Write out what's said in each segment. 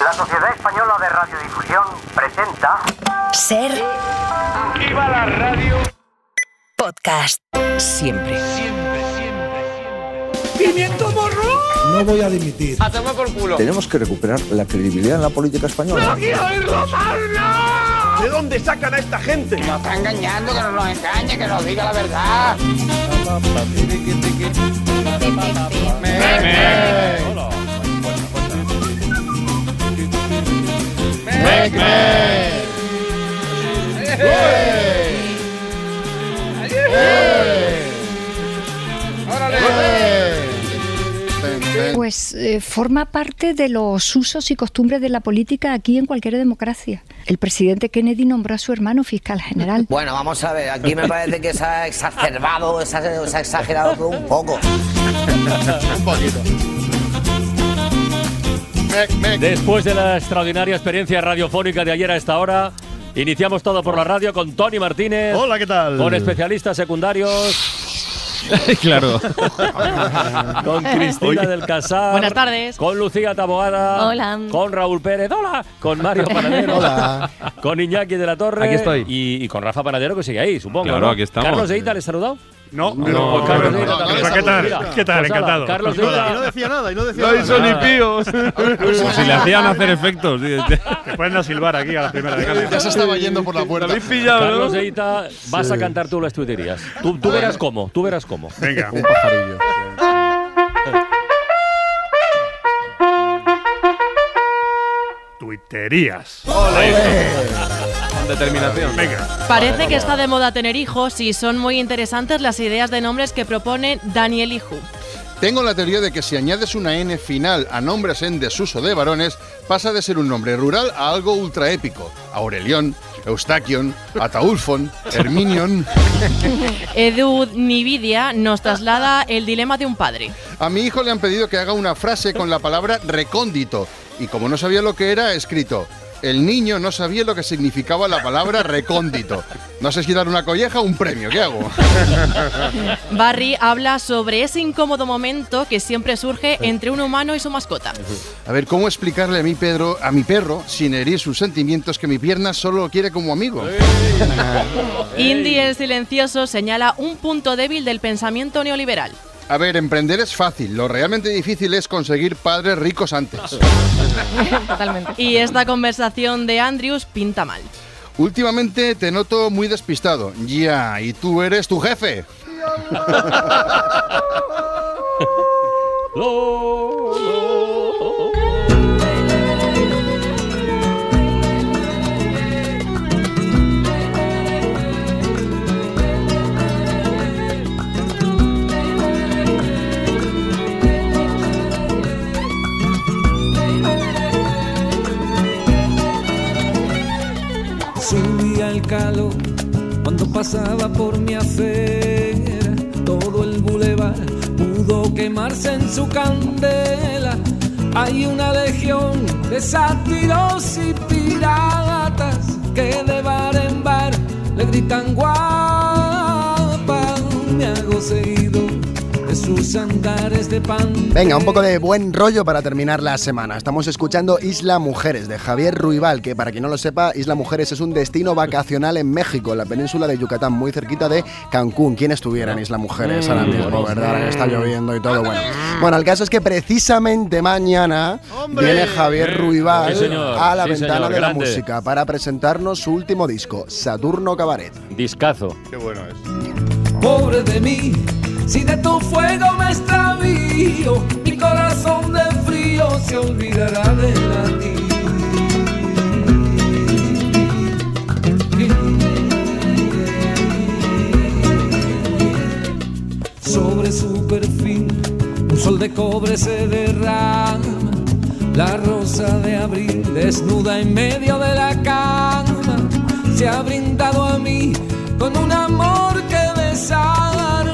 La Sociedad Española de Radiodifusión presenta. Ser. ¡Viva la radio! Podcast. Siempre. Siempre, siempre, siempre. ¡Pimiento morro! No voy a dimitir. ¡A tomar por culo! Tenemos que recuperar la credibilidad en la política española. ¡No quiero oírlo! ¿De dónde sacan a esta gente? Nos está engañando, que no nos engañe, que nos diga la verdad. Pues eh, forma parte de los usos y costumbres de la política aquí en cualquier democracia. El presidente Kennedy nombró a su hermano fiscal general. Bueno, vamos a ver, aquí me parece que se ha exacerbado, se ha, se ha exagerado todo un poco. Un poquito. Después de la extraordinaria experiencia radiofónica de ayer a esta hora, iniciamos todo por la radio con Tony Martínez. Hola, ¿qué tal? Con especialistas secundarios. claro. Con Cristina del Casar. Buenas tardes. Con Lucía Taboada. Hola. Con Raúl Pérez. Hola. Con Mario Panadero. Hola. Con Iñaki de la Torre. Aquí estoy. Y, y con Rafa Panadero que sigue ahí, supongo. Claro, ¿no? aquí estamos. Carlos de Ita, ¿le has saludado? No, No, no, pues Carlos no, no, ¿qué tal? ¿Qué tal? pues ala, Encantado. Carlos de Y no- y no decía nada, y no decía No nada. hizo ni píos. Como si le hacían hacer efectos. Te pueden a silbar aquí a la primera de cambio. Ya se estaba yendo por la puerta. ¿Lo habéis pillado, Carlos no? de Ita, vas a cantar tú las tuiterías. Tú, tú verás cómo, tú verás cómo. Venga. Un pajarillo. Tuiterías. Con determinación. Venga. Parece que está de moda tener hijos y son muy interesantes las ideas de nombres que propone Daniel Iju. Tengo la teoría de que si añades una N final a nombres en desuso de varones, pasa de ser un nombre rural a algo ultra épico. Aurelión, Eustaquion, Ataulfon, Herminion. Edu Nividia nos traslada el dilema de un padre. A mi hijo le han pedido que haga una frase con la palabra recóndito. Y como no sabía lo que era, ha escrito. El niño no sabía lo que significaba la palabra recóndito. No sé si dar una colleja o un premio. ¿Qué hago? Barry habla sobre ese incómodo momento que siempre surge entre un humano y su mascota. A ver, ¿cómo explicarle a mi Pedro, a mi perro, sin herir sus sentimientos, que mi pierna solo lo quiere como amigo? Indy el silencioso señala un punto débil del pensamiento neoliberal. A ver, emprender es fácil. Lo realmente difícil es conseguir padres ricos antes. Totalmente. Y esta conversación de Andrews pinta mal. Últimamente te noto muy despistado. Ya, y tú eres tu jefe. Lo, lo. Pasaba por mi acera. Todo el bulevar pudo quemarse en su candela. Hay una legión de sátiros y piratas que de bar en bar le gritan guapa. Me hago seguido sus andares de pan. Venga, un poco de buen rollo para terminar la semana. Estamos escuchando Isla Mujeres de Javier Ruibal, que para quien no lo sepa, Isla Mujeres es un destino vacacional en México, en la península de Yucatán, muy cerquita de Cancún. ¿Quién estuviera en Isla Mujeres ahora mismo, verdad? Está lloviendo y todo. Bueno, bueno el caso es que precisamente mañana viene Javier Ruibal Sí, a la Sí, ventana señor. de la música para presentarnos su último disco, Saturno Cabaret. Discazo. Qué bueno es. Pobre de mí, si de tu fuego me extravío, mi corazón de frío se olvidará de latir. Sobre su perfil, un sol de cobre se derrama, la rosa de abril desnuda en medio de la cama, se ha brindado a mí con un amor que desarma,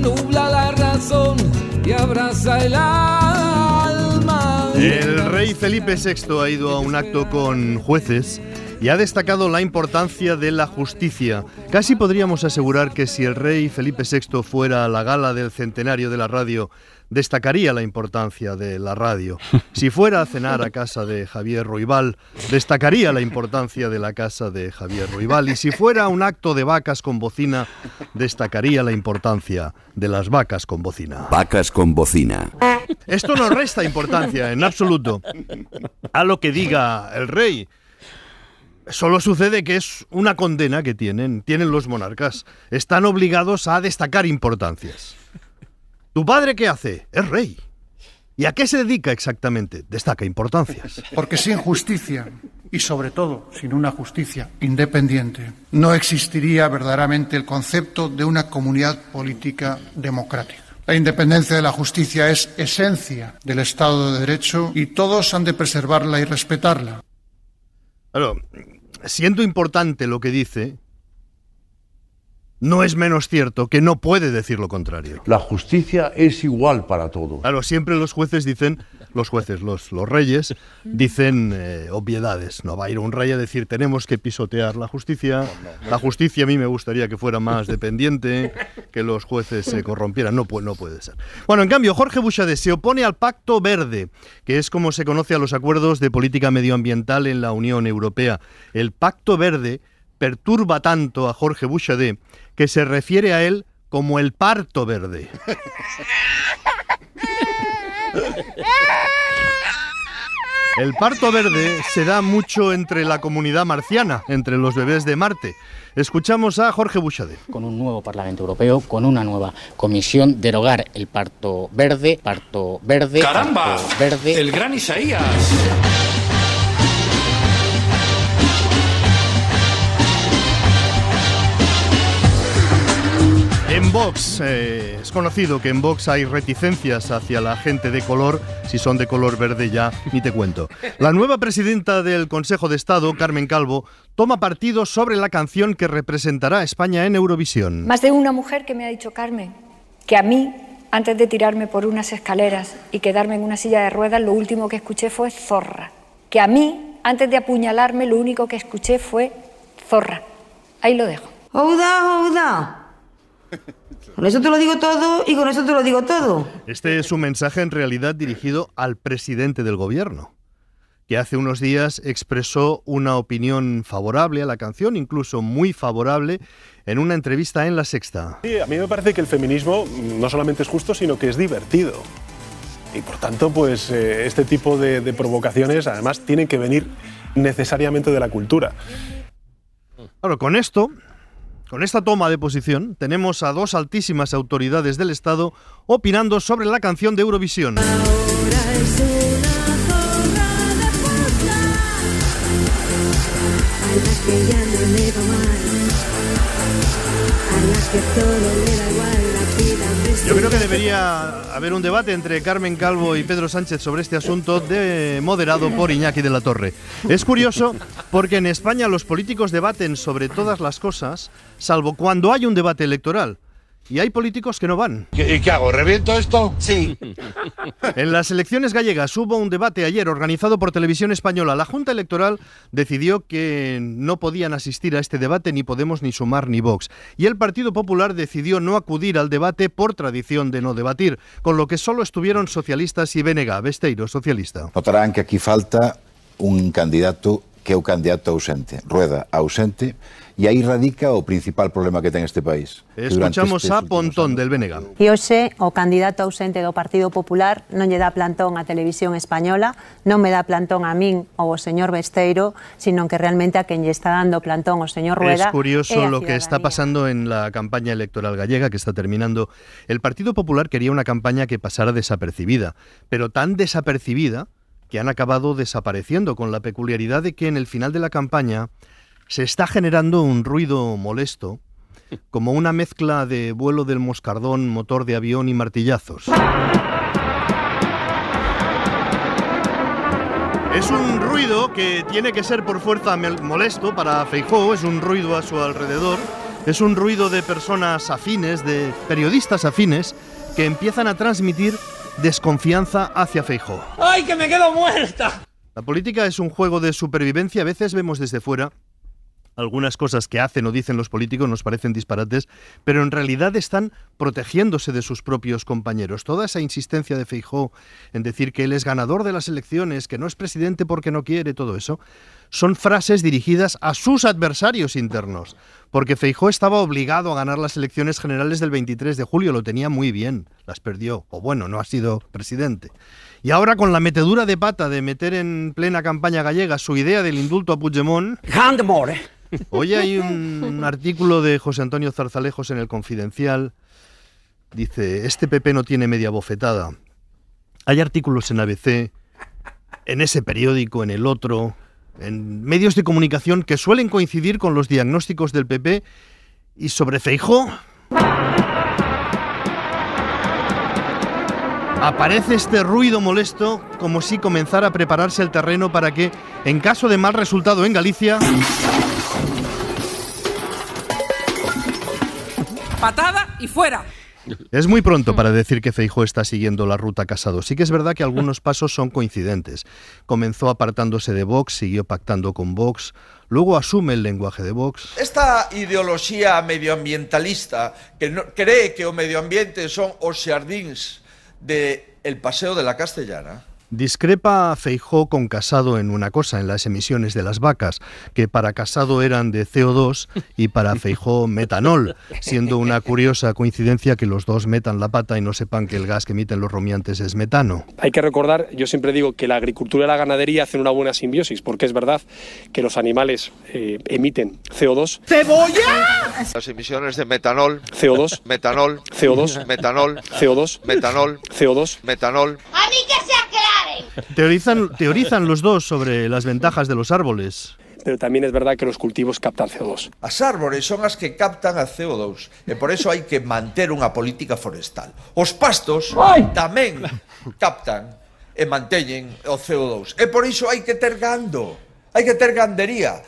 nubla la razón y abraza el alma. El rey Felipe VI ha ido a un acto con jueces y ha destacado la importancia de la justicia. Casi podríamos asegurar que si el rey Felipe VI fuera a la gala del centenario de la radio destacaría la importancia de la radio. Si fuera a cenar a casa de Javier Ruibal, destacaría la importancia de la casa de Javier Ruibal. Y si fuera un acto de vacas con bocina, destacaría la importancia de las vacas con bocina. Vacas con bocina. Esto no resta importancia en absoluto a lo que diga el rey. Solo sucede que es una condena que tienen, tienen los monarcas. Están obligados a destacar importancias. ¿Tu padre qué hace? Es rey. ¿Y a qué se dedica exactamente? Destaca importancias. Porque sin justicia, y sobre todo sin una justicia independiente, no existiría verdaderamente el concepto de una comunidad política democrática. La independencia de la justicia es esencia del Estado de Derecho y todos han de preservarla y respetarla. Claro, siendo importante lo que dice, no es menos cierto que no puede decir lo contrario. La justicia es igual para todos. Claro, siempre los jueces dicen, los jueces, los, los reyes, dicen eh, obviedades. No va a ir un rey a decir tenemos que pisotear la justicia. La justicia a mí me gustaría que fuera más dependiente, que los jueces se corrompieran. No, pu- no puede ser. Bueno, en cambio, Jorge Buxade se opone al Pacto Verde, que es como se conoce a los acuerdos de política medioambiental en la Unión Europea. El Pacto Verde perturba tanto a Jorge Buxade que se refiere a él como el parto verde. El parto verde se da mucho entre la comunidad marciana, entre los bebés de Marte. Escuchamos a Jorge Buxade. con un nuevo Parlamento Europeo, con una nueva comisión, derogar el parto verde, parto verde, ¡Caramba! parto verde. El gran Isaías. En Vox eh, es conocido que en Vox hay reticencias hacia la gente de color. Si son de color verde ya ni te cuento. La nueva presidenta del Consejo de Estado, Carmen Calvo, toma partido sobre la canción que representará a España en Eurovisión. Más de una mujer que me ha dicho, Carmen, que a mí, antes de tirarme por unas escaleras y quedarme en una silla de ruedas, lo último que escuché fue zorra. Que a mí, antes de apuñalarme, lo único que escuché fue zorra. Ahí lo dejo. Ouda, ouda. Con eso te lo digo todo y con eso te lo digo todo. Este es un mensaje en realidad dirigido al presidente del gobierno, que hace unos días expresó una opinión favorable a la canción, incluso muy favorable, en una entrevista en La Sexta. Sí, a mí me parece que el feminismo no solamente es justo, sino que es divertido. Y por tanto, pues eh, este tipo de, de provocaciones además tienen que venir necesariamente de la cultura. Claro, con esto, con esta toma de posición, tenemos a dos altísimas autoridades del Estado opinando sobre la canción de Eurovisión. Yo creo que debería haber un debate entre Carmen Calvo y Pedro Sánchez sobre este asunto de moderado por Iñaki de la Torre. Es curioso porque en España los políticos debaten sobre todas las cosas, salvo cuando hay un debate electoral. Y hay políticos que no van. ¿Y qué hago? ¿Reviento esto? Sí. En las elecciones gallegas hubo un debate ayer organizado por Televisión Española. La Junta Electoral decidió que no podían asistir a este debate ni Podemos ni Sumar ni Vox. Y el Partido Popular decidió no acudir al debate por tradición de no debatir, con lo que solo estuvieron socialistas y Benega, Besteiro, socialista. Notarán que aquí falta un candidato que é o candidato ausente. Rueda ausente e aí radica o principal problema que ten este país. Escuchamos a Pontón del Benega. E hoxe o candidato ausente do Partido Popular non lle dá plantón á televisión española, non me dá plantón a min ou ao señor Besteiro, sino que realmente a quen lle está dando plantón o señor Es Rueda curioso é a lo que está pasando en la campaña electoral gallega que está terminando. El Partido Popular quería una campaña que pasara desapercibida, pero tan desapercibida que han acabado desapareciendo con la peculiaridad de que en el final de la campaña se está generando un ruido molesto, como una mezcla de vuelo del moscardón, motor de avión y martillazos. Es un ruido que tiene que ser por fuerza molesto para Feijóo, es un ruido a su alrededor, es un ruido de personas afines, de periodistas afines, que empiezan a transmitir desconfianza hacia Feijóo. ¡Ay, que me quedo muerta! La política es un juego de supervivencia, a veces vemos desde fuera algunas cosas que hacen o dicen los políticos nos parecen disparates, pero en realidad están protegiéndose de sus propios compañeros. Toda esa insistencia de Feijó en decir que él es ganador de las elecciones, que no es presidente porque no quiere, todo eso, son frases dirigidas a sus adversarios internos, porque Feijó estaba obligado a ganar las elecciones generales del 23 de julio, lo tenía muy bien, las perdió, o bueno, no ha sido presidente. Y ahora con la metedura de pata de meter en plena campaña gallega su idea del indulto a Puigdemont... Hoy hay un, artículo de José Antonio Zarzalejos en el Confidencial. Dice, este PP no tiene media bofetada. Hay artículos en ABC, en ese periódico, en el otro, en medios de comunicación que suelen coincidir con los diagnósticos del PP y sobre Feijó. Aparece este ruido molesto como si comenzara a prepararse el terreno para que, en caso de mal resultado en Galicia, Patada y fuera. Es muy pronto para decir que Feijó está siguiendo la ruta Casado. Sí que es verdad que algunos pasos son coincidentes. Comenzó apartándose de Vox, siguió pactando con Vox, luego asume el lenguaje de Vox. Esta ideoloxía medioambientalista que no, cree que o medio ambiente son os xardíns de el paseo de la Castellana Discrepa Feijó con Casado en una cosa, en las emisiones de las vacas, que para Casado eran de CO2 y para Feijó metanol, siendo una curiosa coincidencia que los dos metan la pata y no sepan que el gas que emiten los rumiantes es metano. Hay que recordar, yo siempre digo que la agricultura y la ganadería hacen una buena simbiosis, porque es verdad que los animales eh, emiten CO2. ¡Cebolla! Las emisiones de metanol. CO2. Metanol. CO2. Metanol. CO2. Metanol. CO2. Metanol. A mí que se aclare. Teorizan, teorizan los dos sobre las ventajas de los árboles. pero tamén es verdad que los cultivos captan CO2. As árbores son as que captan a CO2 e por eso hai que manter unha política forestal. Os pastos tamén captan e manteñen o CO2 e por iso hai que ter gando. Hai que ter gandería.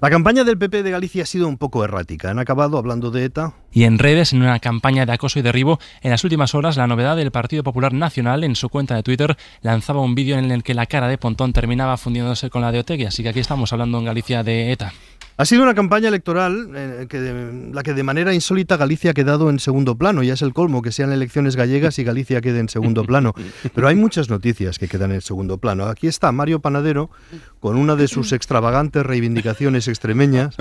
La campaña del PP de Galicia ha sido un poco errática. Han acabado hablando de ETA. Y en redes, en una campaña de acoso y derribo, en las últimas horas, la novedad del Partido Popular Nacional en su cuenta de Twitter lanzaba un vídeo en el que la cara de Pontón terminaba fundiéndose con la de Otegui. Así que aquí estamos hablando en Galicia de ETA. Ha sido una campaña electoral eh, que de- la que de manera insólita Galicia ha quedado en segundo plano. Ya es el colmo que sean elecciones gallegas y Galicia quede en segundo plano. Pero hay muchas noticias que quedan en segundo plano. Aquí está Mario Panadero con una de sus extravagantes reivindicaciones extremeñas.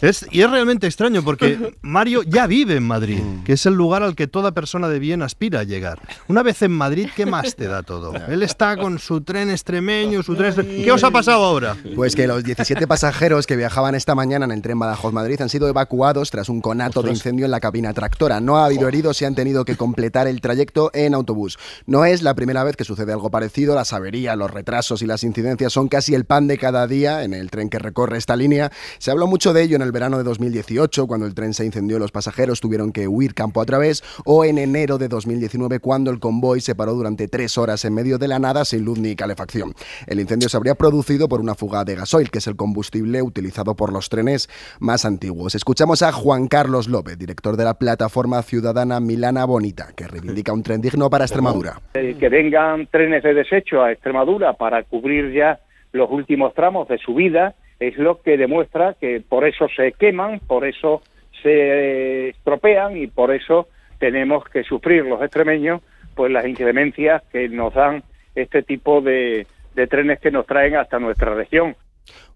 Es, y es realmente extraño porque Mario ya vive en Madrid, que es el lugar al que toda persona de bien aspira a llegar. Una vez en Madrid, ¿qué más te da todo? Él está con su tren extremeño, su tren... extre- ¿Qué os ha pasado ahora? Pues que los 17 pasajeros que viajaban esta mañana en el tren Badajoz-Madrid han sido evacuados tras un conato de incendio en la cabina tractora. No ha habido heridos y han tenido que completar el trayecto en autobús. No es la primera vez que sucede algo parecido. Las averías, los retrasos y las incidencias son casi el pan de cada día en el tren que recorre esta línea. Se habló mucho de ello en el verano de 2018, cuando el tren se incendió y los pasajeros tuvieron que huir campo a través, o en enero de 2019, cuando el convoy se paró durante tres horas en medio de la nada sin luz ni calefacción. El incendio se habría producido por una fuga de gasoil, que es el combustible utilizado por los trenes más antiguos. Escuchamos a Juan Carlos López, director de la plataforma ciudadana Milana Bonita, que reivindica un tren digno para Extremadura. Eh, que vengan trenes de desecho a Extremadura para cubrir ya los últimos tramos de su vida es lo que demuestra que por eso se queman, por eso se estropean y por eso tenemos que sufrir los extremeños pues las inclemencias que nos dan este tipo de, de trenes que nos traen hasta nuestra región.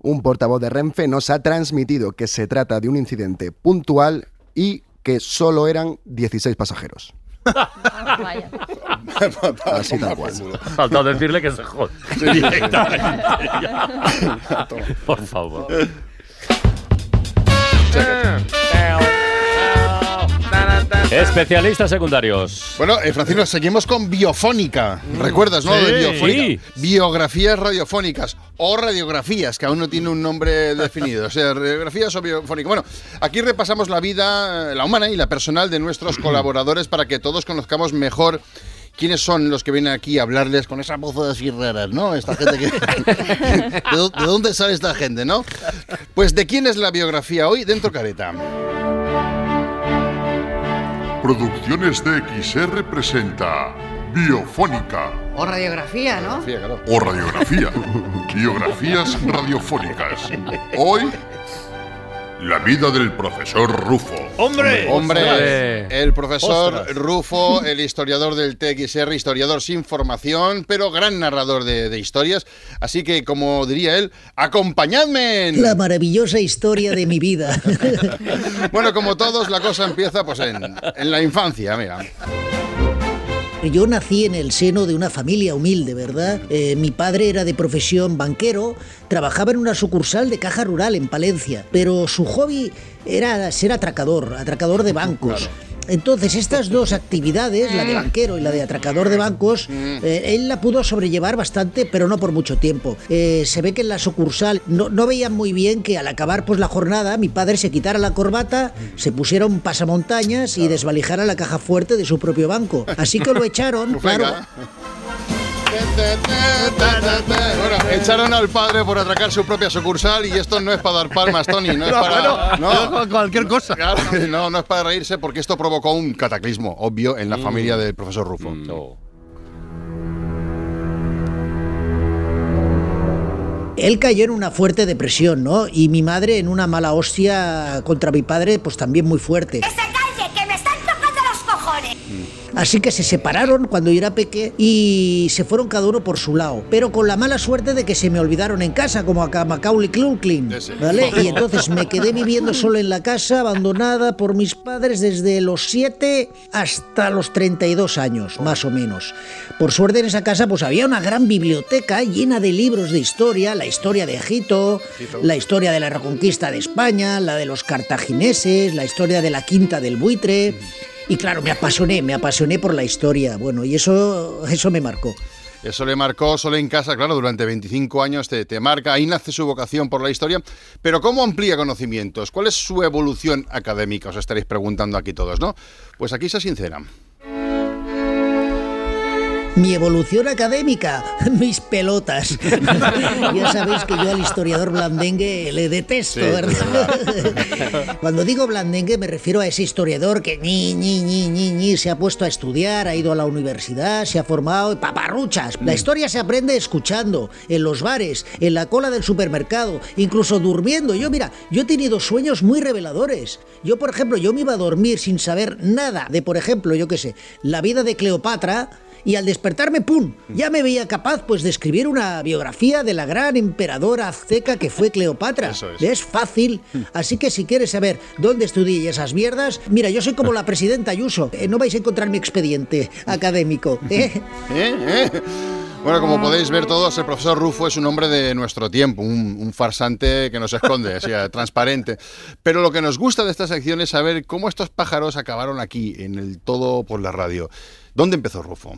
Un portavoz de Renfe nos ha transmitido que se trata de un incidente puntual y que solo eran 16 pasajeros. Así tal cual. Falta decirle que se jode. Directamente. Por favor. Especialistas secundarios. Bueno, eh, Francisco, seguimos con biofónica. ¿Recuerdas, no? Sí. De biofónica. Sí. Biografías radiofónicas o radiografías, que aún no tiene un nombre definido. O sea, radiografías o biofónicas. Bueno, aquí repasamos la vida, eh, la humana y la personal de nuestros colaboradores para que todos conozcamos mejor. ¿Quiénes son los que vienen aquí a hablarles con esa voz así raras, no? Esta gente que... ¿De, dó- de dónde sale esta gente, no? Pues, ¿de quién es la biografía hoy? Dentro Careta. Producciones de XR presenta Biofónica O radiografía, ¿no? O radiografía. Biografías radiofónicas. Hoy, la vida del profesor Rufo. Hombre, el profesor Ostras. Rufo, el historiador del TXR, historiador sin formación, pero gran narrador de, de historias. Así que, como diría él, acompañadme. en- La maravillosa historia de mi vida. Bueno, como todos, la cosa empieza pues en, en la infancia, mira. Yo nací en el seno de una familia humilde, ¿verdad? Eh, mi padre era de profesión banquero, trabajaba en una sucursal de caja rural en Palencia, pero su hobby era ser atracador, atracador de bancos. Entonces, estas dos actividades, la de banquero y la de atracador de bancos, eh, él la pudo sobrellevar bastante, pero no por mucho tiempo. Eh, se ve que en la sucursal no, no veían muy bien que al acabar pues, la jornada mi padre se quitara la corbata, se pusiera un pasamontañas y desvalijara la caja fuerte de su propio banco. Así que lo echaron, claro. Bueno, echaron al padre por atracar su propia sucursal y esto no es para dar palmas, Tony, no es No, para... bueno, cualquier cosa. No, no es para reírse porque esto provocó un cataclismo obvio en la familia del profesor Rufo. Él cayó en una fuerte depresión, ¿no? Y mi madre en una mala hostia contra mi padre, pues también muy fuerte. ¡Calle, Así que se separaron cuando yo era peque y se fueron cada uno por su lado. Pero con la mala suerte de que se me olvidaron en casa, como a Macaulay Culkin, ¿vale? Y entonces me quedé viviendo solo en la casa, abandonada por mis padres desde los 7 hasta los 32 años, más o menos. Por suerte en esa casa pues había una gran biblioteca llena de libros de historia, la historia de Egipto, la historia de la reconquista de España, la de los cartagineses, la historia de la quinta del buitre. Y claro, me apasioné, me apasioné por la historia. Bueno, y eso, eso me marcó. Eso le marcó solo en casa, claro, durante 25 años te, te marca, ahí nace su vocación por la historia. Pero ¿cómo amplía conocimientos? ¿Cuál es su evolución académica? Os estaréis preguntando aquí todos, ¿no? Pues aquí se sincera. Mi evolución académica, mis pelotas. ya sabéis que yo al historiador blandengue le detesto, Sí, ¿verdad? Cuando digo blandengue me refiero a ese historiador que ni, ni, ni, ni, ni se ha puesto a estudiar, ha ido a la universidad, se ha formado, paparruchas. La historia se aprende escuchando, en los bares, en la cola del supermercado, incluso durmiendo. Yo, mira, yo he tenido sueños muy reveladores. Yo, por ejemplo, yo me iba a dormir sin saber nada de, por ejemplo, yo qué sé, la vida de Cleopatra y al despertarme, ¡pum! Ya me veía capaz pues de escribir una biografía de la gran emperadora azteca que fue Cleopatra. es. fácil. Así que si quieres saber dónde estudié esas mierdas, mira, yo soy como la presidenta Ayuso. Eh, no vais a encontrar mi expediente académico. ¿eh? ¿Eh? ¿Eh? Bueno, como podéis ver todos, el profesor Rufo es un hombre de nuestro tiempo, un, un farsante que no se esconde, o sea, transparente. Pero lo que nos gusta de esta sección es saber cómo estos pájaros acabaron aquí, en el todo por la radio. ¿Dónde empezó Rufo?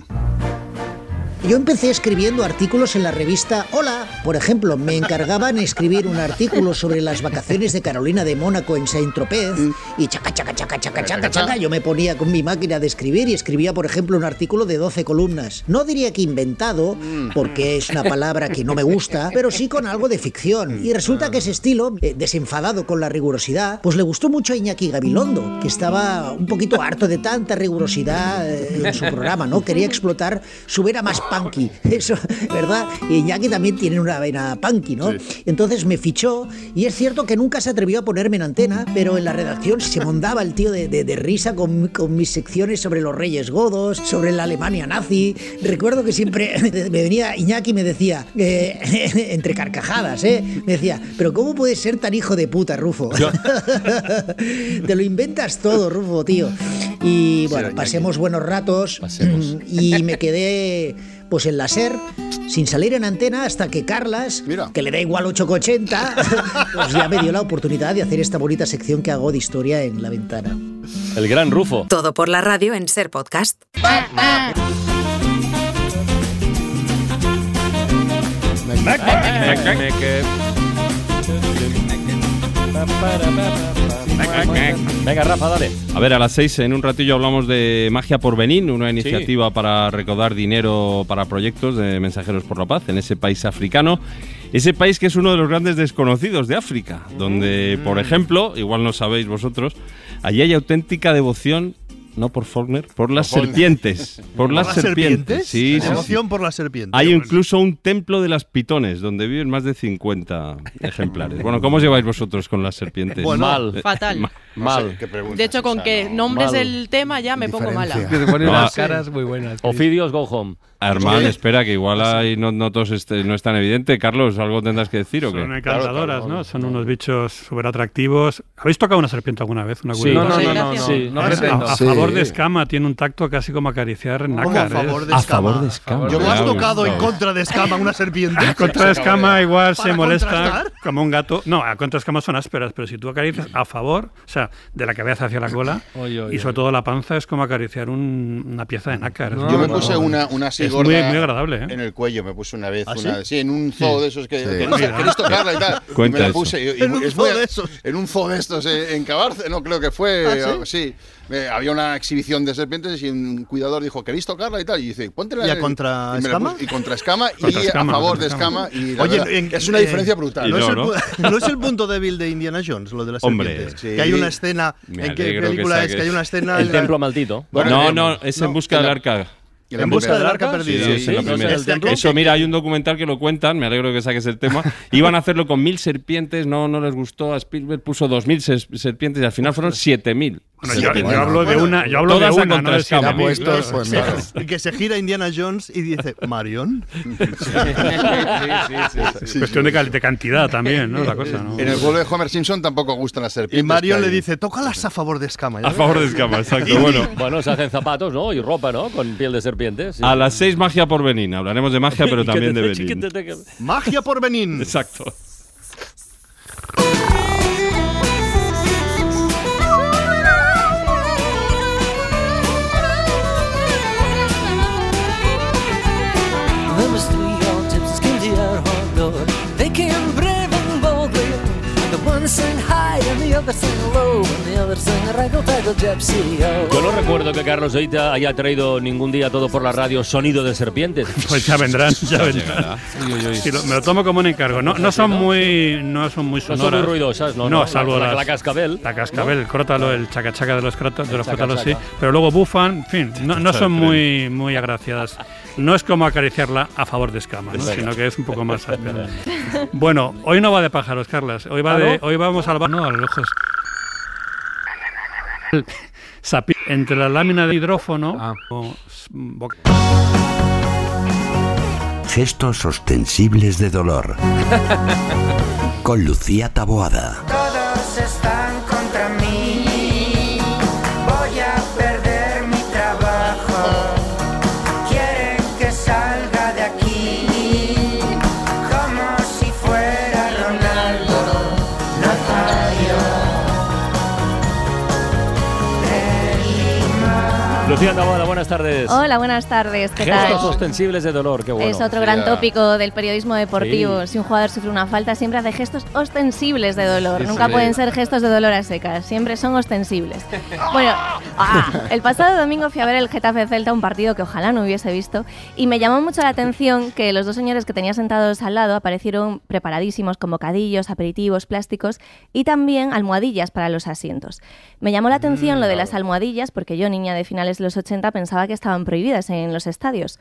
Yo empecé escribiendo artículos en la revista Hola. Por ejemplo, me encargaban escribir un artículo sobre las vacaciones de Carolina de Mónaco en Saint-Tropez y chaca, chaca, chaca, chaca, chaca, chaca. Yo me ponía con mi máquina de escribir y escribía, por ejemplo, un artículo de 12 columnas. No diría que inventado, porque es una palabra que no me gusta, pero sí con algo de ficción. Y resulta que ese estilo, eh, desenfadado con la rigurosidad, pues le gustó mucho a Iñaki Gabilondo, que estaba un poquito harto de tanta rigurosidad eh, en su programa, ¿no? Quería explotar su vena más punky, eso, ¿verdad? Y Iñaki también tiene una vena punky, ¿no? Entonces me fichó y es cierto que nunca se atrevió a ponerme en antena, pero en la redacción se mondaba el tío de, de- de risa con, con mis secciones sobre los reyes godos, sobre la Alemania nazi. Recuerdo que siempre me venía Iñaki y me decía, eh, entre carcajadas, ¿eh? Me decía, pero ¿cómo puedes ser tan hijo de puta, Rufo? Te lo inventas todo, Rufo, tío. Y bueno, pasemos buenos ratos y me quedé pues en la SER sin salir en antena hasta que Carlas, que le da igual 8,80, pues ya me dio la oportunidad de hacer esta bonita sección que hago de historia en la ventana. El gran Rufo. Todo por la radio en Ser Podcast. Venga, Rafa, dale. A ver, a las 6 en un ratillo hablamos de Magia por Benín, una iniciativa para recaudar dinero para proyectos de Mensajeros por la Paz en ese país africano. Ese país que es uno de los grandes desconocidos de África, donde, por ejemplo, igual no sabéis vosotros, allí hay auténtica devoción no por Faulkner, por las serpientes. Por las serpientes. Sí, sí, sí. Devoción por las serpientes. Hay Bueno. incluso un templo de las pitones donde viven más de 50 ejemplares. Bueno, ¿cómo os lleváis vosotros con las serpientes? Bueno, mal. Fatal. Ma- Mal. De hecho, con que nombres Mal. el tema ya me pongo mala. Que se ponen unas caras muy buenas. Ofidios, go home. Armand, espera, que igual ahí no, no, todos este- no es tan evidente. Carlos, ¿algo tendrás que decir o qué? Son encantadoras, ¿no? Son unos bichos súper atractivos. ¿Habéis tocado una serpiente alguna vez? Una Sí. No, no, no, no, no. Sí, no Sí. Favor de escama, tiene un tacto casi como acariciar nácar. a favor ¿eh? de A escama? favor de escama. Yo me has tocado en contra de escama una serpiente. A contra de escama igual se ¿Para molesta contrastar? como un gato. No, a contra de escama son ásperas, pero si tú acaricias a favor, o sea, de la cabeza hacia la cola y sobre todo la panza es como acariciar un- una pieza de nácar. Yo me puse una, una así es gorda muy, muy agradable, ¿eh? en el cuello, me puse una vez, ¿Ah, una, sí? sí? en un zoo Sí. de esos que, Sí. que no queréis tocarla y tal. y Cuenta me la eso. puse. y- y En un zoo de esos. En un zoo de estos eh, en Cabarce, no creo que fue. ¿Ah, sí? Eh, había una exhibición de serpientes y un cuidador dijo, ¿queréis tocarla y tal? Y dice, póntela. ¿Y a contra y escama? puse- Y contra escama Contra y escama, a favor de escama. Y Oye, verdad, en- es una eh, diferencia brutal. ¿No, es el, ¿no? es el punto débil de Indiana Jones, lo de las Hombre, serpientes? sí. Que hay una escena. Me ¿En qué alegro que película es? Que hay una escena. El en la- templo maldito. no, no, es en busca del la- arca. En busca del arca perdida. Sí, sí, sí, primera. sí, sí, sí. Eso, mira, hay un documental que lo cuentan, me alegro que saques el tema. Iban a hacerlo con mil serpientes, no, no les gustó, a Spielberg puso dos mil serpientes y al final fueron siete mil. Bueno, yo, yo hablo de una, yo hablo de Todas a una, no de contraescama. siete mil, puestos, claro. pues, Se- claro. que se gira Indiana Jones y dice, ¿Marion? Es cuestión de, de cantidad también, ¿no? La cosa, ¿no? En el pueblo de Homer Simpson tampoco gustan las Y serpientes. Marion que le dice, tócalas a favor de escama. ¿ya A ves? favor de escama, exacto. Bueno, Bueno, se hacen zapatos, ¿no? Y ropa, ¿no? Con piel de serpiente. Sí. a las seis magia por Benín. Hablaremos de magia, pero también de Benín. Magia por Benín. Exacto. Yo no recuerdo que Carlos Eita haya traído ningún día todo por la radio sonido de serpientes. Pues ya vendrán, ya vendrán. Sí, lo- me lo tomo como un encargo. No, no son muy, no son muy No son muy ruidosas, ¿no? No, No, salvo la- las- la cascabel, La cascabel, el crótalo, el chacachaca de los crotos, de los chaca, crótalos, sí. Pero luego bufan, en fin, no, son muy, muy agraciadas. No es como acariciarla a favor de escama, ¿no? Sino que es un poco más áspera. Bueno, hoy no va de pájaros, Carlas. Hoy va ¿Ah, de, hoy vamos al no, a los ojos. Sapi- Entre la lámina de hidrófono Ah. o Gestos ostensibles de dolor. Con Lucía Taboada. Todos están Lucía buenas tardes. Hola, buenas tardes. ¿Qué tal? Gestos ostensibles de dolor, qué bueno. Es otro gran tópico del periodismo deportivo. Sí. Si un jugador sufre una falta, siempre hace gestos ostensibles de dolor. Sí, Nunca sí. pueden ser gestos de dolor a secas, siempre son ostensibles. Bueno, ah, el pasado domingo fui a ver el Getafe Celta, un partido que ojalá no hubiese visto, y me llamó mucho la atención que los dos señores que tenía sentados al lado aparecieron preparadísimos con bocadillos, aperitivos, plásticos y también almohadillas para los asientos. Me llamó la atención lo de las almohadillas porque yo, niña de finales de los 80, pensaba que estaban prohibidas en los estadios.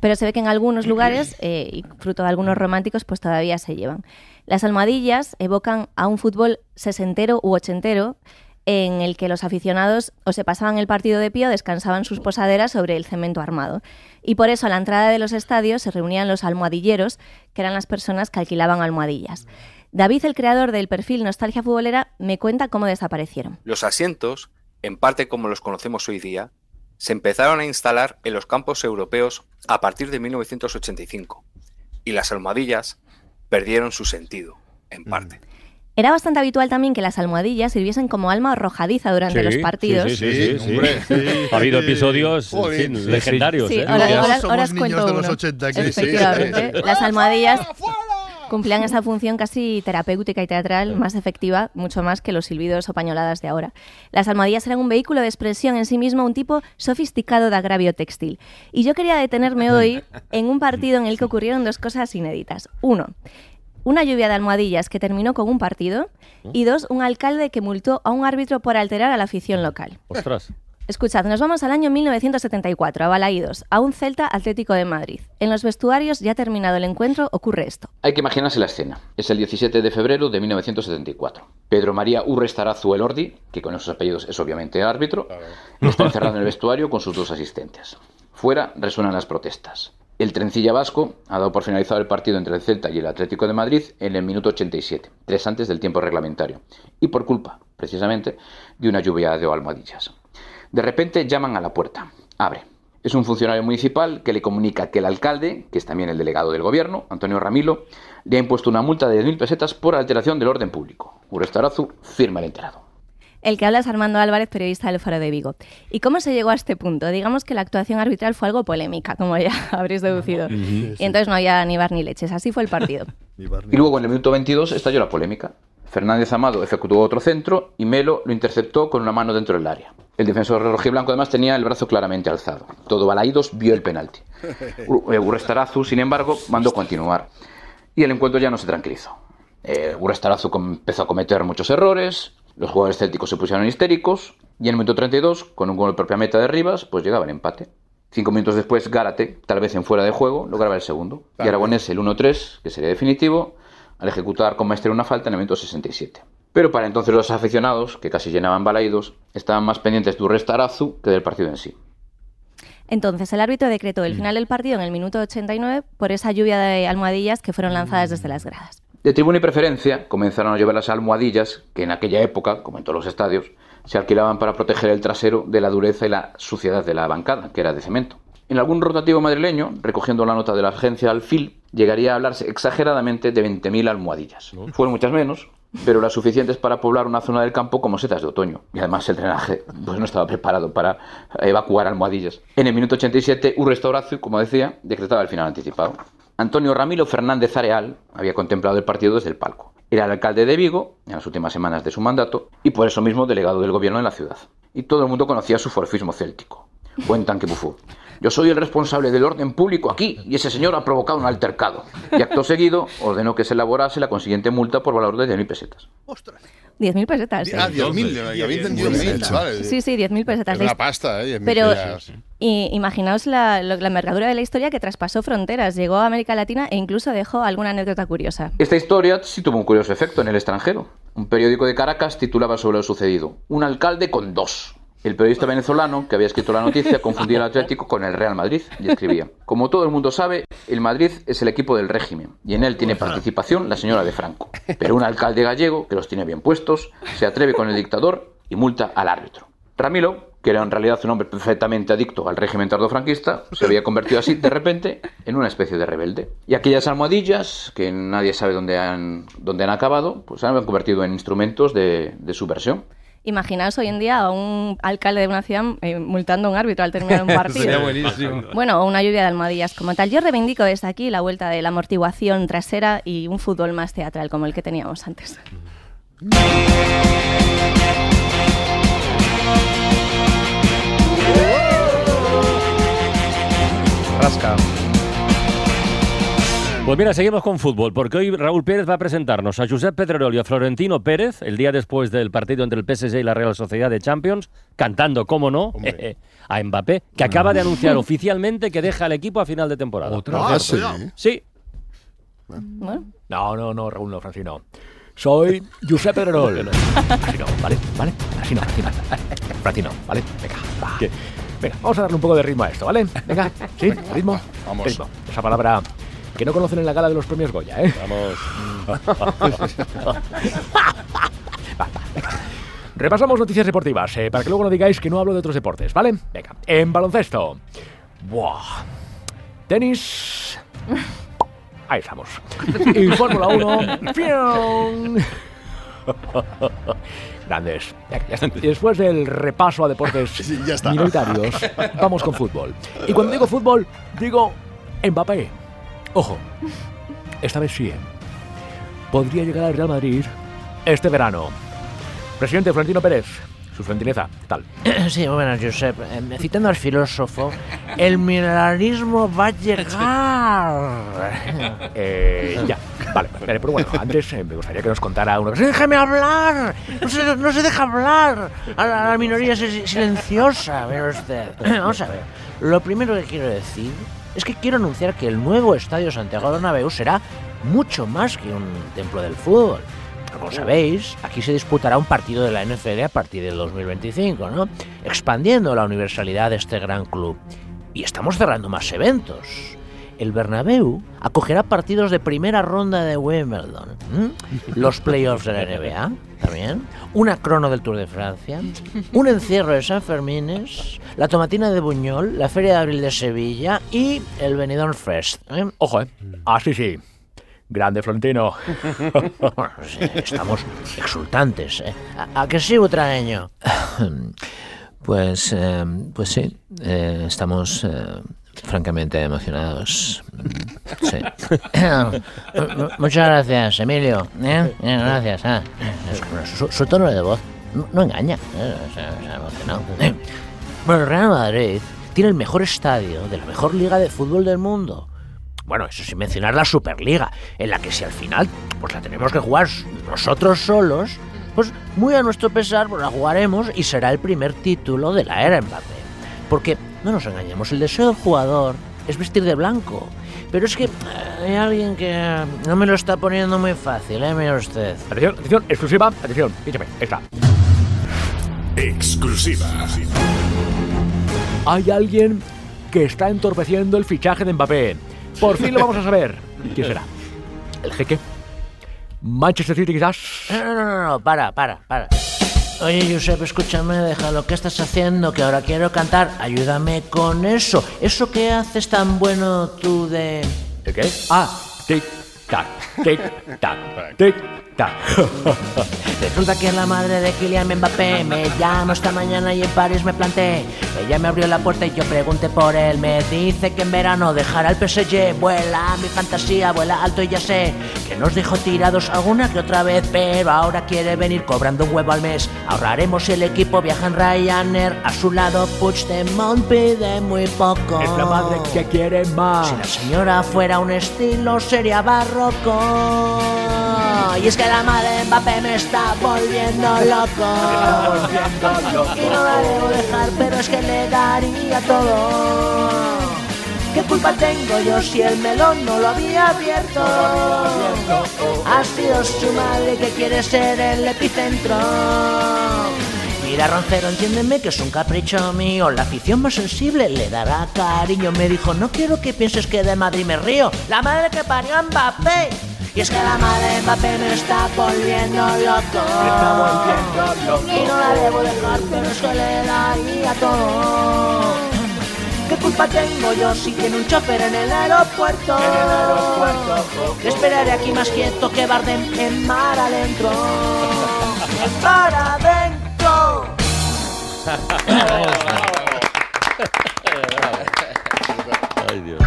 Pero se ve que en algunos lugares, eh, y fruto de algunos románticos, pues todavía se llevan. Las almohadillas evocan a un fútbol sesentero u ochentero en el que los aficionados o se pasaban el partido de pie o descansaban sus posaderas sobre el cemento armado. Y por eso a la entrada de los estadios se reunían los almohadilleros, que eran las personas que alquilaban almohadillas. David, el creador del perfil Nostalgia Futbolera, me cuenta cómo desaparecieron. Los asientos, en parte como los conocemos hoy día, se empezaron a instalar en los campos europeos a partir de 1985 y las almohadillas perdieron su sentido, en parte. Era bastante habitual también que las almohadillas sirviesen como alma arrojadiza durante Sí, los sí, partidos. Sí, sí, sí, sí. Ha habido episodios legendarios. Sí, ¿eh? ahora, ahora- Somos ahora os niños cuento de los uno. 80 aquí. Efectivamente. Sí, sí. Las almohadillas cumplían esa función casi terapéutica y teatral más efectiva, mucho más que los silbidos o pañoladas de ahora. Las almohadillas eran un vehículo de expresión en sí mismo, un tipo sofisticado de agravio textil. Y yo quería detenerme hoy en un partido en el que ocurrieron dos cosas inéditas. Uno, una lluvia de almohadillas que terminó con un partido y dos, un alcalde que multó a un árbitro por alterar a la afición local. Ostras. Escuchad, nos vamos al año 1974, a Balaídos, a un Celta Atlético de Madrid. En los vestuarios, ya terminado el encuentro, ocurre esto. Hay que imaginarse la escena. Es el 17 de febrero de 1974. Pedro María Urrestarazu Elordi, que con esos apellidos es obviamente árbitro, está encerrado en el vestuario con sus dos asistentes. Fuera resuenan las protestas. El trencilla vasco ha dado por finalizado el partido entre el Celta y el Atlético de Madrid en el minuto 87, tres antes del tiempo reglamentario, y por culpa, precisamente, de una lluvia de almohadillas. De repente llaman a la puerta. Abre. Es un funcionario municipal que le comunica que el alcalde, que es también el delegado del gobierno, Antonio Ramilo, le ha impuesto una multa de 10.000 pesetas por alteración del orden público. Urestarazu firma el enterado. El que habla es Armando Álvarez, periodista del Foro de Vigo. ¿Y cómo se llegó a este punto? Digamos que la actuación arbitral fue algo polémica, como ya habréis deducido. Y entonces no había ni bar ni leches. Así fue el partido. Y luego en el minuto 22 estalló la polémica. Fernández Amado efectuó otro centro y Melo lo interceptó con una mano dentro del área. El defensor rojiblanco además tenía el brazo claramente alzado. Todo Balaídos vio el penalti. Eh, Urrestarazu, sin embargo, mandó continuar. Y el encuentro ya no se tranquilizó. Eh, Urrestarazu empezó a cometer muchos errores, los jugadores célticos se pusieron histéricos, y en el minuto 32, con un gol de propia meta de Rivas, pues llegaba el empate. Cinco minutos después, Gárate, tal vez en fuera de juego, lograba el segundo. Y Aragonés el 1-3, que sería definitivo, al ejecutar con maestría una falta en el minuto 67. Pero para entonces los aficionados, que casi llenaban balaídos, estaban más pendientes de Urrestarazu que del partido en sí. Entonces, el árbitro decretó el final del partido en el minuto 89 por esa lluvia de almohadillas que fueron lanzadas desde las gradas. De tribuna y preferencia comenzaron a llevar las almohadillas que en aquella época, como en todos los estadios, se alquilaban para proteger el trasero de la dureza y la suciedad de la bancada, que era de cemento. En algún rotativo madrileño, recogiendo la nota de la agencia Alfil, llegaría a hablarse exageradamente de 20.000 almohadillas. Fueron muchas menos, pero las suficientes para poblar una zona del campo como setas de otoño. Y además el drenaje pues, no estaba preparado para evacuar almohadillas. En el minuto 87, un restauracio, como decía, decretaba el final anticipado. Antonio Ramiro Fernández Areal había contemplado el partido desde el palco. Era el alcalde de Vigo en las últimas semanas de su mandato y por eso mismo delegado del gobierno en la ciudad. Y todo el mundo conocía su forfismo céltico. Cuentan que bufó. Yo soy el responsable del orden público aquí y ese señor ha provocado un altercado. Y acto seguido ordenó que se elaborase la consiguiente multa por valor de 10.000 pesetas. 10.000 pesetas. Ah, ¿eh? 10.000, ya había entendido Muy bien 10.000, hecho. vale. Sí, sí, 10.000 pesetas. Es una pasta, ¿eh? 10.000 Pero y, imaginaos la, la envergadura de la historia que traspasó fronteras, llegó a América Latina e incluso dejó alguna anécdota curiosa. Esta historia sí tuvo un curioso efecto en el extranjero. Un periódico de Caracas titulaba sobre lo sucedido: Un alcalde con dos. El periodista venezolano que había escrito la noticia confundía el Atlético con el Real Madrid y escribía: Como todo el mundo sabe, el Madrid es el equipo del régimen y en él tiene participación la señora de Franco. Pero un alcalde gallego que los tiene bien puestos se atreve con el dictador y multa al árbitro. Ramiro, que era en realidad un hombre perfectamente adicto al régimen tardofranquista, se había convertido así de repente en una especie de rebelde. Y aquellas almohadillas, que nadie sabe dónde han, dónde han acabado, pues se han convertido en instrumentos de, de subversión. Imaginaos hoy en día a un alcalde de una ciudad eh, multando a un árbitro al terminar un partido. Sería buenísimo. Bueno, o una lluvia de almohadillas como tal. Yo reivindico desde aquí la vuelta de la amortiguación trasera y un fútbol más teatral como el que teníamos antes. Rasca. Pues mira, seguimos con fútbol, porque hoy Raúl Pérez va a presentarnos a Josep Pedrerol y a Florentino Pérez, el día después del partido entre el PSG y la Real Sociedad de Champions, cantando, cómo no, a Mbappé, que acaba de anunciar oficialmente que deja el equipo a final de temporada. ¿Otra vez? sí. Sí. No, no, no, Raúl, no, Francino. Soy Josep Pedrerol. Así no, ¿vale? ¿Vale? Así no, Francino. Francino, ¿vale? Venga, va. Venga, vamos a darle un poco de ritmo a esto, ¿vale? Venga, ¿sí? ¿Ritmo? Vamos. Ritmo. Esa palabra que no conocen en la gala de los premios Goya, ¿eh? Vamos. Repasamos noticias deportivas, eh, para que luego no digáis que no hablo de otros deportes, ¿vale? Venga, en baloncesto. Buah. Tenis. Ahí estamos. Y Fórmula 1. ¡Fium! Grandes. Venga, ya está. Y después del repaso a deportes ya está. minoritarios, vamos con fútbol. Y cuando digo fútbol, digo Mbappé. Ojo, esta vez sí. ¿eh? Podría llegar al Real Madrid este verano. Presidente Florentino Pérez, su gentileza, tal. Sí, bueno, Josep, eh, citando al filósofo, el milenarismo va a llegar. Eh, ya, vale, vale, pero bueno, antes eh, me gustaría que nos contara una cosa. ¡Déjame hablar! No se, no se deja hablar a la, a la minoría si- silenciosa, ve usted. Vamos a ver, lo primero que quiero decir es que quiero anunciar que el nuevo Estadio Santiago Bernabéu será mucho más que un templo del fútbol. Como sabéis, aquí se disputará un partido de la NFL a partir del 2025, ¿no? Expandiendo la universalidad de este gran club. Y estamos cerrando más eventos. El Bernabéu acogerá partidos de primera ronda de Wimbledon, ¿m? los playoffs de la NBA también, una crono del Tour de Francia, un encierro de San Fermines, la tomatina de Buñol, la Feria de Abril de Sevilla y el Benidorm Fest. ¿eh? Ojo, ¿eh? Ah, sí, sí. Grande Florentino. Sí, Estamos exultantes. ¿eh? ¿A, a que sí, Butragueño? Pues, eh, pues sí, eh, estamos eh, francamente emocionados. Sí. Muchas gracias, Emilio. ¿eh? Eh, Gracias. ah. Su, su tono de voz no, no engaña. ¿eh? Se, se ha emocionado. Eh. Bueno, el Real Madrid tiene el mejor estadio de la mejor liga de fútbol del mundo. Bueno, eso sin mencionar la Superliga, en la que si al final pues la tenemos que jugar nosotros solos, pues muy a nuestro pesar pues la jugaremos y será el primer título de la era Mbappé. Porque, no nos engañemos, el deseo del jugador es vestir de blanco. Pero es que eh, hay alguien que no me lo está poniendo muy fácil, ¿eh? Mira usted. Atención, atención, exclusiva, atención, píchame, está. Exclusiva. Hay alguien que está entorpeciendo el fichaje de Mbappé. Por fin lo vamos a saber. ¿Quién será? ¿El jeque? ¿Manchester City quizás? No, no, no, no, para, para, para. Oye, Josep, escúchame, deja lo que estás haciendo, que ahora quiero cantar. Ayúdame con eso. Eso que haces tan bueno tú de... ¿El qué? Ah, tic-tac, tic-tac, tic-tac. Resulta que es la madre de Kylian Mbappé Me llamo esta mañana y en París me planté. Ella me abrió la puerta y yo pregunté por él. Me dice que en verano dejará el PSG Vuela mi fantasía, vuela alto y ya sé Que nos dejó tirados alguna que otra vez Pero ahora quiere venir cobrando un huevo al mes. Ahorraremos si el equipo viaja en Ryanair. A su lado Puigdemont pide muy poco. Es la madre que quiere más. Si la señora fuera un estilo sería barroco y es que la madre de Mbappé me está volviendo loco. Y no la debo dejar, pero es que le daría todo. ¿Qué culpa tengo yo si el melón no lo había abierto? Ha sido su madre que quiere ser el epicentro. Mira, Roncero, entiéndeme que es un capricho mío. La afición más sensible le dará cariño. Me dijo, no quiero que pienses que de Madrid me río. La madre que parió a Mbappé. Y es que la madre de Mbappé me está volviendo loco. Y no la debo dejar, pero es que le daría todo. ¿Qué culpa tengo yo si tiene un chofer en el aeropuerto? Que esperaré aquí más quieto que Bardem en mar adentro. En mar adentro. Ay, Dios.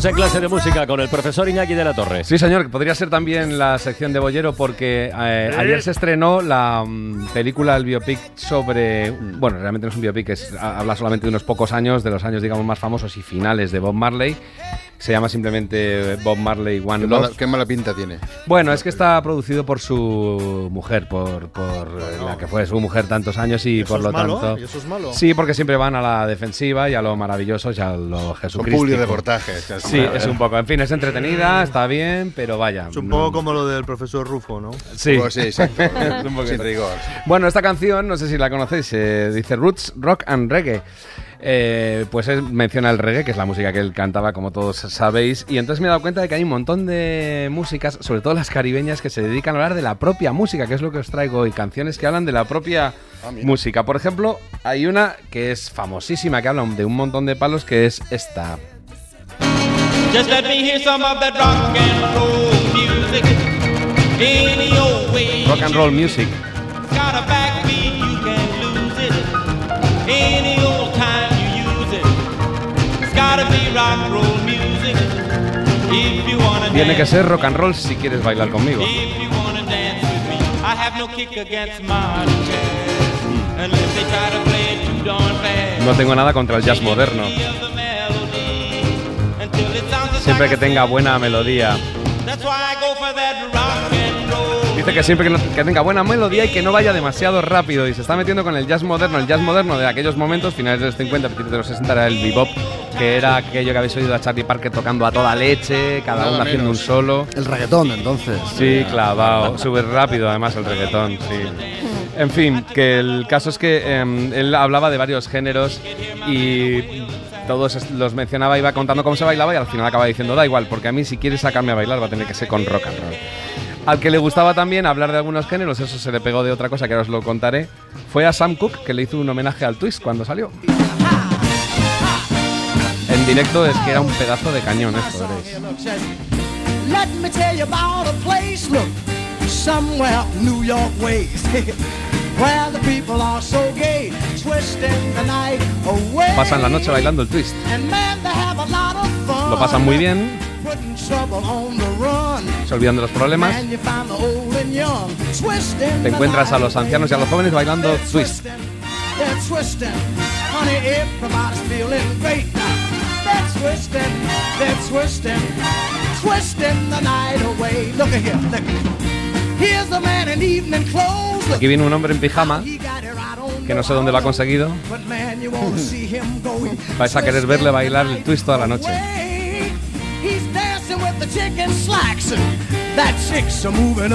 Estamos en clase de música con el profesor Iñaki de la Torre. Sí, señor, que podría ser también la sección de Bollero porque eh, ayer se estrenó la mm, película, el biopic sobre... Bueno, realmente no es un biopic, es, habla solamente de unos pocos años, de los años, digamos, más famosos y finales de Bob Marley. Se llama simplemente Bob Marley One Qué Love. mala, qué mala pinta tiene. Bueno, es que está producido por su mujer, por, por la que fue su mujer tantos años y, ¿Y eso por es lo malo? tanto... ¿Y eso es malo? Sí, porque siempre van a la defensiva y a lo maravilloso y a lo Jesucristo. publireportajes, casi. Sí, es un poco. En fin, es entretenida, está bien, pero vaya. Es un no- poco como lo del profesor Rufo, ¿no? Sí, Pues sí, exacto. Es un poquito. Sin rigor. Bueno, esta canción, no sé si la conocéis, eh, dice Roots, Rock and Reggae. Eh, pues él menciona el reggae, que es la música que él cantaba, como todos sabéis, y entonces me he dado cuenta de que hay un montón de músicas, sobre todo las caribeñas, que se dedican a hablar de la propia música, que es lo que os traigo hoy, canciones que hablan de la propia música. Por ejemplo, hay una que es famosísima, que habla de un montón de palos, que es esta. Just let me hear some of that rock and roll music. Any old way. Rock and roll music. Tiene que ser rock and roll si quieres bailar conmigo. no tengo nada contra el jazz moderno. Siempre que tenga buena melodía. Dice que siempre que, no- que tenga buena melodía y que no vaya demasiado rápido. Y se está metiendo con el jazz moderno. El jazz moderno de aquellos momentos, finales de los 50, principios de los 60, era el bebop, que era aquello que habéis oído a Charlie Parker tocando a toda leche, cada uno haciendo un solo. El reggaetón, entonces. Sí, clavado. Súper rápido, además, el reggaetón, sí. En fin, que el caso es que em, él hablaba de varios géneros y todos los mencionaba, iba contando cómo se bailaba y al final acaba diciendo, da igual, porque a mí si quieres sacarme a bailar va a tener que ser con rock and roll. Al que le gustaba también hablar de algunos géneros, eso se le pegó de otra cosa que ahora os lo contaré, fue a Sam Cooke, que le hizo un homenaje al Twist cuando salió. En directo es que era un pedazo de cañón esto, veréis. Pasan la noche bailando el Twist. Lo pasan muy bien, Putting trouble on the run. se olvidan de los problemas. Te encuentras a los ancianos y a los jóvenes bailando twist. They're twisting. Honey, everybody's feeling great now. They're twisting. They're twisting. Twisting the night away. Look at here. Look. Here's a man in evening clothes. Look. Aquí viene un hombre en pijama que no sé dónde lo ha conseguido. Vais a querer verle bailar el twist toda la noche.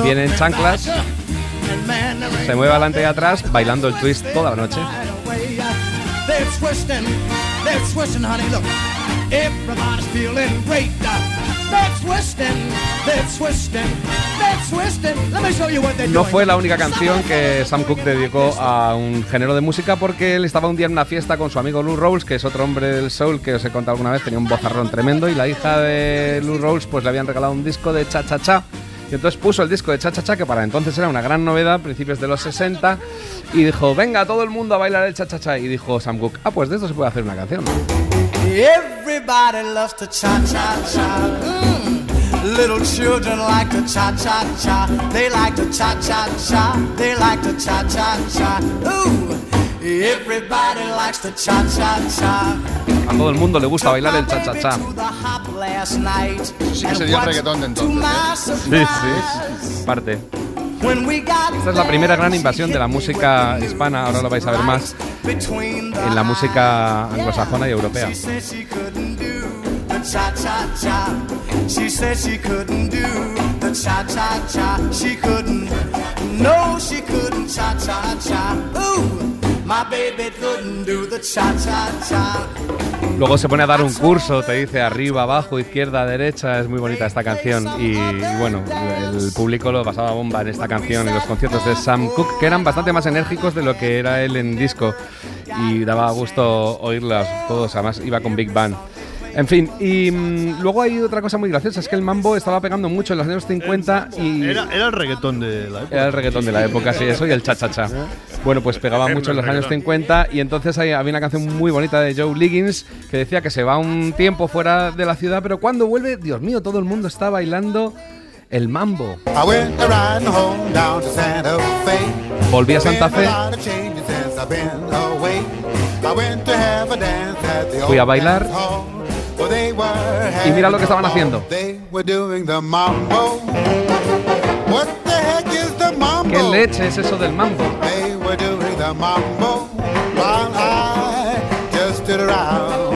Viene en chanclas, se mueve adelante y atrás bailando el twist toda la noche. Everybody's feeling great. They're twisting, they're twisting, they're twisting. Let me show you what they're No fue la única canción que Sam Cooke dedicó a un género de música porque él estaba un día en una fiesta con su amigo Lou Rawls, que es otro hombre del soul que os he contado alguna vez, tenía un bozarrón tremendo y la hija de Lou Rawls pues le habían regalado un disco de cha cha cha. Y entonces puso el disco de cha cha cha, que para entonces era una gran novedad, principios de los 60, y dijo, venga, todo el mundo a bailar el cha cha cha. Y dijo Sam Cooke, ah, pues de esto se puede hacer una canción. Everybody loves to cha cha cha. Mm. Little children like to cha cha cha. They like to cha cha cha. They like to cha cha cha. Ooh. Everybody likes to cha cha cha. A todo el mundo le gusta bailar el cha cha cha. The hop last night. Sí que sería reggaetón de To entonces. my Sí, sí, parte. when we got Esta es la primera gran invasión de la música hispana, ahora lo vais a ver más, en la música anglosajona y europea. Luego se pone a dar un curso, te dice arriba, abajo, izquierda, derecha. Es muy bonita esta canción. Y, y bueno, el público lo pasaba bomba en esta canción y los conciertos de Sam Cooke, que eran bastante más enérgicos de lo que era él en disco. Y daba gusto oírlas todos, además iba con Big Band. En fin, y mm, luego hay otra cosa muy graciosa, es que el mambo estaba pegando mucho en los años 50 y... Era, era el reggaetón de la época. Era el reggaetón de la época, sí, eso y el cha-cha-cha. Bueno, pues pegaba mucho en los años 50 y entonces hay- había una canción muy bonita de Joe Liggins que decía que se va un tiempo fuera de la ciudad, pero cuando vuelve, Dios mío, todo el mundo está bailando el mambo. I went a riding home down to Santa Fe. Volví a Santa Fe, Been a lot of changes since I've been away. I went to have a dance at the Fui a bailar. Y mira lo que estaban haciendo. They were doing the mambo. What the heck is the mambo? ¿Qué leche es eso del mambo? They were doing the mambo while I just stood around.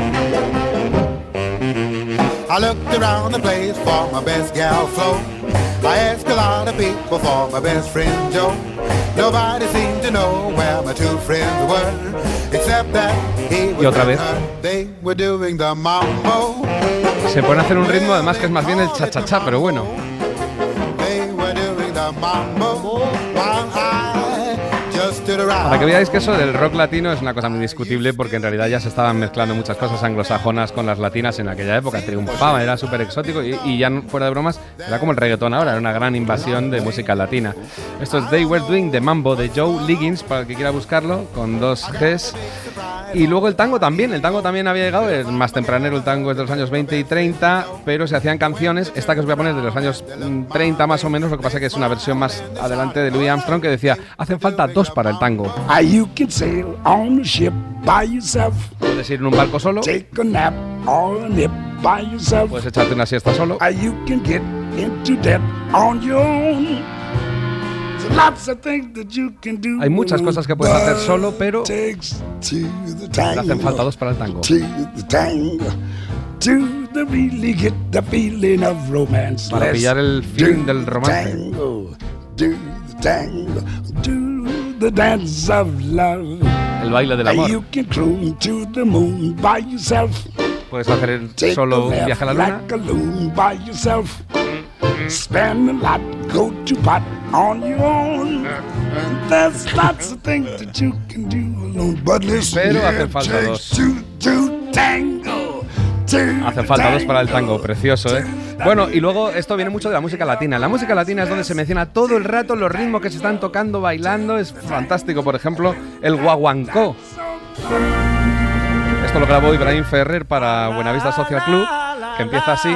I looked around the place for my best gal Flo. I asked a lot of people for my best friend Joe. Nobody seemed to know where my two friends were, except that Y otra vez. Se pone a hacer un ritmo además que es más bien el cha-cha-cha, pero bueno. Para que veáis que eso del rock latino es una cosa muy discutible porque en realidad ya se estaban mezclando muchas cosas anglosajonas con las latinas en aquella época. Triunfaba, era súper exótico y, y ya fuera de bromas, era como el reggaetón ahora, era una gran invasión de música latina. Esto es They Were Doing the Mambo de Joe Liggins, para el que quiera buscarlo, con dos Gs. Y luego el tango también, el tango también había llegado, es más tempranero, el tango es de los años 20 y 30, pero se hacían canciones, esta que os voy a poner de los años mm, 30 más o menos, lo que pasa que es una versión más adelante de Louis Armstrong que decía, hacen falta dos para el tango. Ah, you can sail on a ship by yourself. Puedes ir en un barco solo, Take a nap on a nip by yourself. puedes echarte una siesta solo. Ah, you can get into debt on your own. There's lots of things that you can do. Hay muchas cosas que puedes hacer solo, pero le hacen falta dos para el tango. Para pillar el feeling del romance. The tango. Do the dance of love. El baile del amor. You can cruise to the moon by yourself. Puedes hacer el solo viaje a la luna. like a loon by yourself. Spend a lot, go to pot on your own. There's lots of things that you can do alone. But listen, Pero hacen falta dos. two to tango. Two Hacen falta dos para el tango, precioso, ¿eh? Bueno, y luego esto viene mucho de la música latina. La música latina es donde se menciona todo el rato los ritmos que se están tocando, bailando. Es fantástico, por ejemplo, el guaguancó. Esto lo grabó Ibrahim Ferrer para Buenavista Social Club, que empieza así.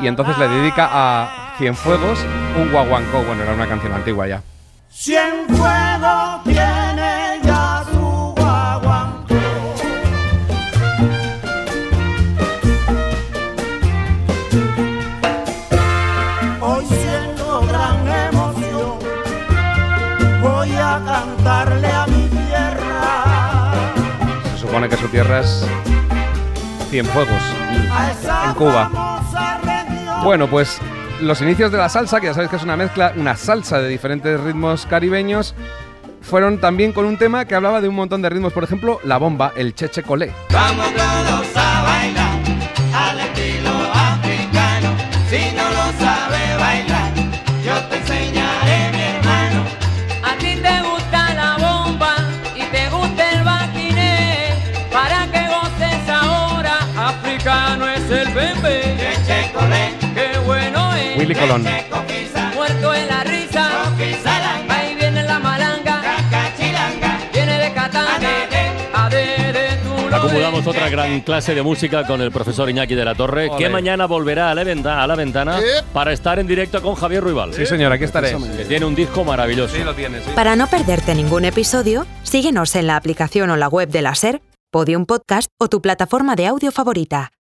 Y entonces le dedica a Cienfuegos un guaguancó. Bueno, era una canción antigua ya. Cienfuegos tiene Cienfuegos, en Cuba. Bueno, pues los inicios de la salsa, que ya sabéis que es una mezcla, una salsa de diferentes ritmos caribeños, fueron también con un tema que hablaba de un montón de ritmos, por ejemplo, la bomba, el cheche colé. Vamos Colón. Muerto en la risa. Ahí viene la malanga. Viene de lo Acumulamos otra gran clase de música con el profesor Iñaki de la Torre, que mañana volverá a la, venta- a la ventana para estar en directo con Javier Ruibal. Sí, señor, aquí estaré. Que tiene un disco maravilloso. Sí, lo tienes. sí. Para no perderte ningún episodio, síguenos en la aplicación o la web de la SER, Podium Podcast o tu plataforma de audio favorita.